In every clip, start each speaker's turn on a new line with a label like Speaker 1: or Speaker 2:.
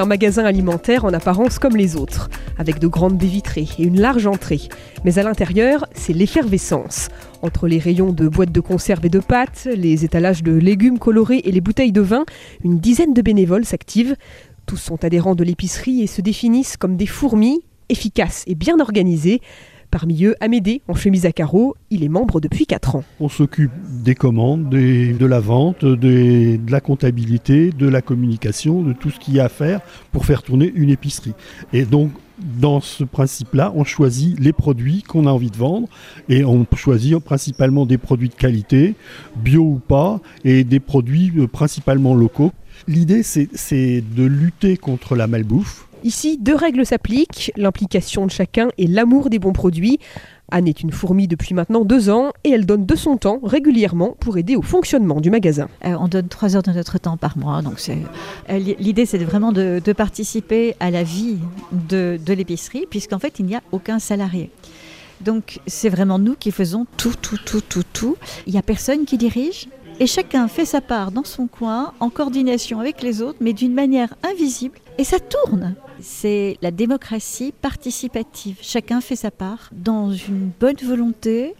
Speaker 1: Un magasin alimentaire en apparence comme les autres, avec de grandes baies vitrées et une large entrée. Mais à l'intérieur, c'est l'effervescence. Entre les rayons de boîtes de conserve et de pâtes, les étalages de légumes colorés et les bouteilles de vin, une dizaine de bénévoles s'activent. Tous sont adhérents de l'épicerie et se définissent comme des fourmis, efficaces et bien organisées. Parmi eux, Amédée, en chemise à carreaux, il est membre depuis 4 ans.
Speaker 2: On s'occupe des commandes, des- de la vente, de la comptabilité, de la communication, de tout ce qu'il y a à faire pour faire tourner une épicerie. Et donc, dans ce principe-là, on choisit les produits qu'on a envie de vendre et on choisit principalement des produits de qualité, bio ou pas, et des produits euh, principalement locaux. L'idée, c'est de lutter contre la malbouffe.
Speaker 1: Ici, deux règles s'appliquent, l'implication de chacun et l'amour des bons produits. Anne est une fourmi depuis maintenant deux ans et elle donne de son temps régulièrement pour aider au fonctionnement du magasin.
Speaker 3: Euh, on donne trois heures de notre temps par mois. Donc euh, li- l'idée, c'est vraiment de, de participer à la vie de, de l'épicerie, puisqu'en fait, il n'y a aucun salarié. Donc c'est vraiment nous qui faisons tout, tout, tout, tout, tout. Il n'y a personne qui dirige. Et chacun fait sa part dans son coin, en coordination avec les autres, mais d'une manière invisible. Et ça tourne. C'est la démocratie participative. Chacun fait sa part dans une bonne volonté,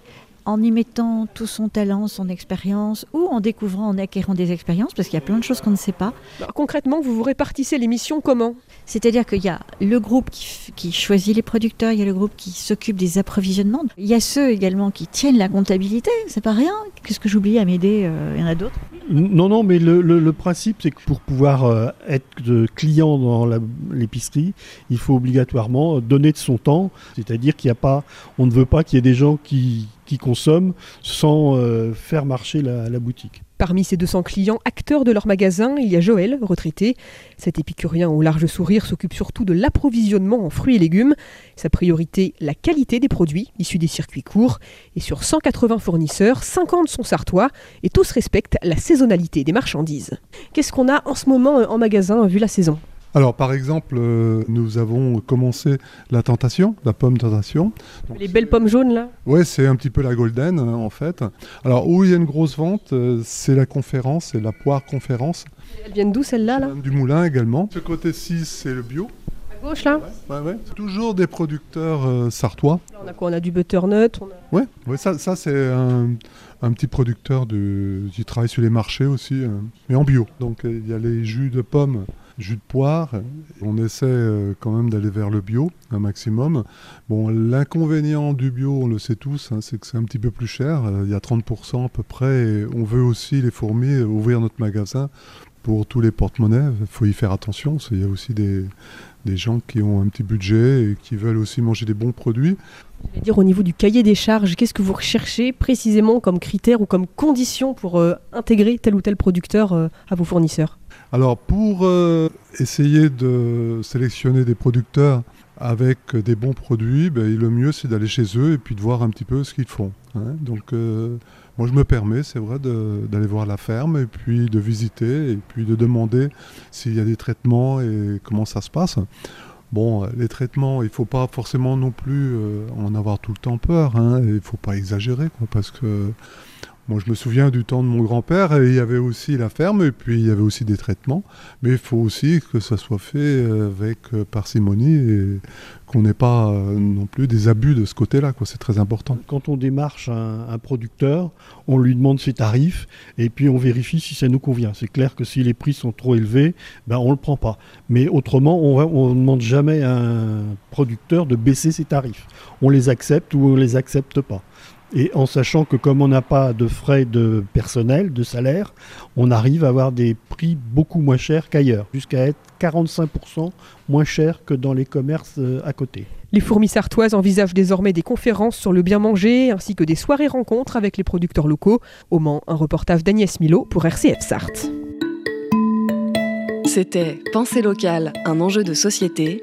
Speaker 3: en y mettant tout son talent, son expérience, ou en découvrant, en acquérant des expériences, parce qu'il y a plein de choses qu'on ne sait pas.
Speaker 1: Alors, concrètement, vous vous répartissez les missions comment?
Speaker 3: C'est-à-dire qu'il y a le groupe qui, choisit les producteurs, il y a le groupe qui s'occupe des approvisionnements, il y a ceux également qui tiennent la comptabilité, c'est pas rien. Qu'est-ce que j'oublie à m'aider euh, Il y en a d'autres?
Speaker 2: Non, non, mais le, le- le principe, c'est que pour pouvoir euh, être de client dans l'épicerie, il faut obligatoirement donner de son temps. C'est-à-dire qu'il n'y a pas, on ne veut pas qu'il y ait des gens qui, qui consomment sans euh, faire marcher la, boutique.
Speaker 1: Parmi ces 200 clients acteurs de leur magasin, il y a Joël, retraité. Cet épicurien au large sourire s'occupe surtout de l'approvisionnement en fruits et légumes. Sa priorité, la qualité des produits issus des circuits courts. Et sur 180 fournisseurs, 50 sont sartois et tous respectent la saisonnalité des marchandises. Qu'est-ce qu'on a en ce moment euh, en magasin vu la saison?
Speaker 4: Alors, par exemple, euh, nous avons commencé la tentation, la pomme tentation. Donc,
Speaker 1: Les belles pommes jaunes là?
Speaker 4: Ouais, c'est un petit peu la golden hein, en fait. Alors, où il y a une grosse vente, euh, c'est la conférence, c'est la poire conférence.
Speaker 1: Elles viennent d'où celles-là là?
Speaker 4: Du Moulin également. Ce côté-ci, c'est le bio.
Speaker 1: À gauche là?
Speaker 4: Ouais, ouais. Toujours des producteurs euh, sartois.
Speaker 1: Là, On a quoi? On a du butternut, on a...
Speaker 4: Ouais, ouais ça, ça c'est un, un petit producteur de, qui travaille sur les marchés aussi, euh, mais en bio. Donc il y a les jus de pommes, jus de poire. On essaie euh, quand même d'aller vers le bio un maximum. Bon, l'inconvénient du bio, on le sait tous, hein, c'est que c'est un petit peu plus cher. Euh, Il y a 30% à peu près. On veut aussi, les fourmis, euh, ouvrir notre magasin pour tous les porte-monnaies. Il faut y faire attention. qu'il y a aussi des, gens qui ont un petit budget et qui veulent aussi manger des bons produits.
Speaker 1: Dire au niveau du cahier des charges, qu'est-ce que vous recherchez précisément comme critère ou comme condition pour intégrer tel ou tel producteur à vos fournisseurs?
Speaker 4: Alors pour euh, essayer de sélectionner des producteurs avec euh, des bons produits, ben, le mieux c'est d'aller chez eux et puis de voir un petit peu ce qu'ils font. hein. Donc euh, moi je me permets, c'est vrai, d'aller voir la ferme et puis de visiter et puis de demander s'il y a des traitements et comment ça se passe. Bon, les traitements, il ne faut pas forcément non plus en avoir tout le temps peur. hein, il ne faut pas exagérer, quoi, parce que moi, je me souviens du temps de mon grand-père, il y avait aussi la ferme, et puis il y avait aussi des traitements. Mais il faut aussi que ça soit fait euh, avec euh, parcimonie et qu'on n'ait pas euh, non plus des abus de ce côté-là. C'est très important.
Speaker 2: Quand on démarche un, producteur, on lui demande ses tarifs et puis on vérifie si ça nous convient. C'est clair que si les prix sont trop élevés, ben on ne le prend pas. Mais autrement, on ne demande jamais à un producteur de baisser ses tarifs. On les accepte ou on les accepte pas. Et en sachant que comme on n'a pas de frais de personnel, de salaire, on arrive à avoir des prix beaucoup moins chers qu'ailleurs, jusqu'à être 45% moins cher que dans les commerces euh, à côté.
Speaker 1: Les fourmis sartoises envisagent désormais des conférences sur le bien manger ainsi que des soirées rencontres avec les producteurs locaux. Au Mans, un reportage d'Agnès Milo pour RCF Sarthe.
Speaker 5: C'était Pensée locale, un enjeu de société.